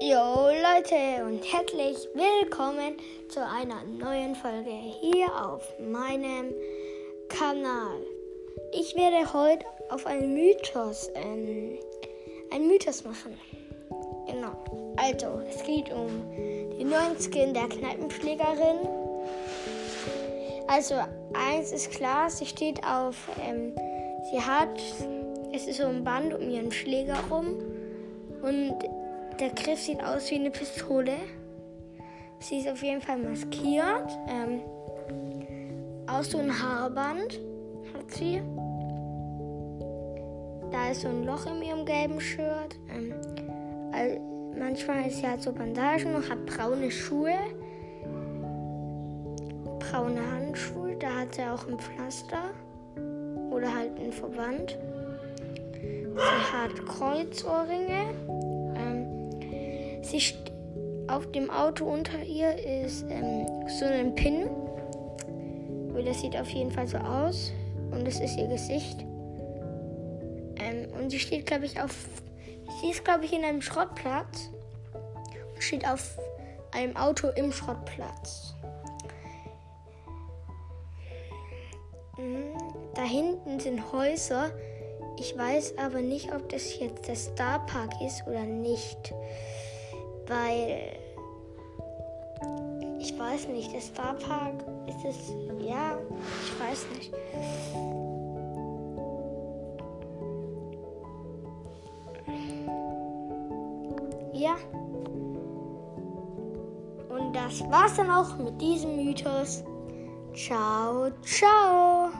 Jo Leute und herzlich willkommen zu einer neuen Folge hier auf meinem Kanal. Ich werde heute auf einen Mythos, ähm, einen Mythos machen. Genau. Also, es geht um den neuen Skin der Kneipenschlägerin. Also, eins ist klar, sie steht auf, ähm, sie hat, es ist so ein Band um ihren Schläger rum und der Griff sieht aus wie eine Pistole. Sie ist auf jeden Fall maskiert. Ähm, auch so ein Haarband hat sie. Da ist so ein Loch in ihrem gelben Shirt. Ähm, also manchmal ist sie halt so Bandagen und hat braune Schuhe. Braune Handschuhe. Da hat sie auch ein Pflaster. Oder halt einen Verband. Sie hat Kreuzohrringe. Sie auf dem Auto unter ihr ist ähm, so ein Pin. Das sieht auf jeden Fall so aus. Und das ist ihr Gesicht. Ähm, und sie steht, glaube ich, auf. Sie ist, glaube ich, in einem Schrottplatz. Und steht auf einem Auto im Schrottplatz. Mhm, da hinten sind Häuser. Ich weiß aber nicht, ob das jetzt der Starpark ist oder nicht weil ich weiß nicht, der Starpark ist es, ja, ich weiß nicht. Ja. Und das war's dann auch mit diesem Mythos. Ciao, ciao.